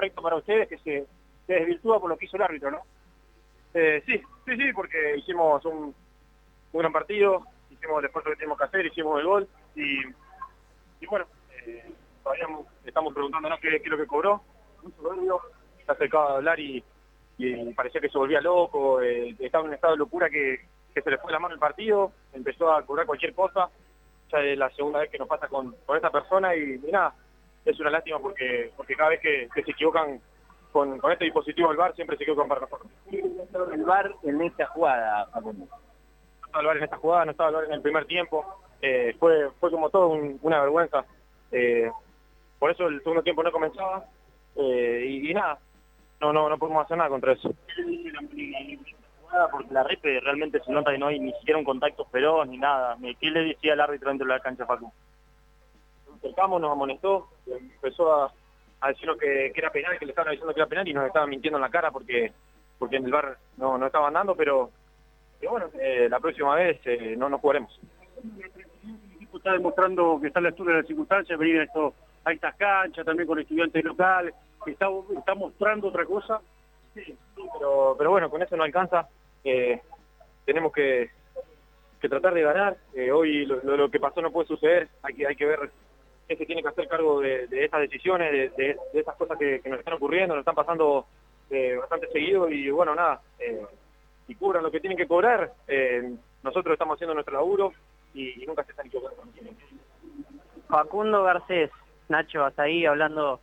correcto para ustedes que se, se desvirtúa por lo que hizo el árbitro, ¿no? Eh, sí, sí, sí, porque hicimos un, gran partido, hicimos el esfuerzo que teníamos que hacer, hicimos el gol y, bueno, eh, todavía estamos preguntándonos qué, qué es lo que cobró. Soberbio, se acercaba a hablar y, parecía que se volvía loco, eh, estaba en un estado de locura que, que se le fue la mano el partido, empezó a cobrar cualquier cosa, ya es la segunda vez que nos pasa con, con esta persona y, y nada, es una lástima porque porque cada vez que, que se equivocan con, con este dispositivo del VAR siempre se equivocan para nosotros. El VAR en esta jugada, Facundo. No estaba el VAR en esta jugada, no estaba el VAR en el primer tiempo, eh, fue fue como todo un- una vergüenza. Eh, por eso el segundo tiempo no comenzaba eh, y, y nada, no no no podemos hacer nada contra eso. Porque la repe realmente se nota que no hay ni siquiera un contacto feroz ni nada. ¿Qué le decía al árbitro dentro de la cancha, Facu? Acercamos, nos amonestó, empezó a, a decirnos que, que era penal, que le estaban diciendo que era penal y nos estaban mintiendo en la cara porque porque en el bar no, no estaban dando, pero, pero bueno, eh, la próxima vez eh, no nos jugaremos. El equipo está demostrando que está a la altura de las circunstancias, venir a, esto, a estas canchas, también con estudiantes locales, está, está mostrando otra cosa. Sí, pero, pero bueno, con eso no alcanza. Eh, tenemos que, que tratar de ganar. Eh, hoy lo, lo- lo que pasó no puede suceder. Hay que, hay que ver qué se tiene que hacer cargo de, de estas decisiones, de, de, estas cosas que, que nos están ocurriendo, nos están pasando eh, bastante seguido y bueno, nada, eh, si cubran lo que tienen que cobrar, eh, nosotros estamos haciendo nuestro laburo y, y nunca se están equivocando. Facundo Garcés, Nacho, hasta ahí hablando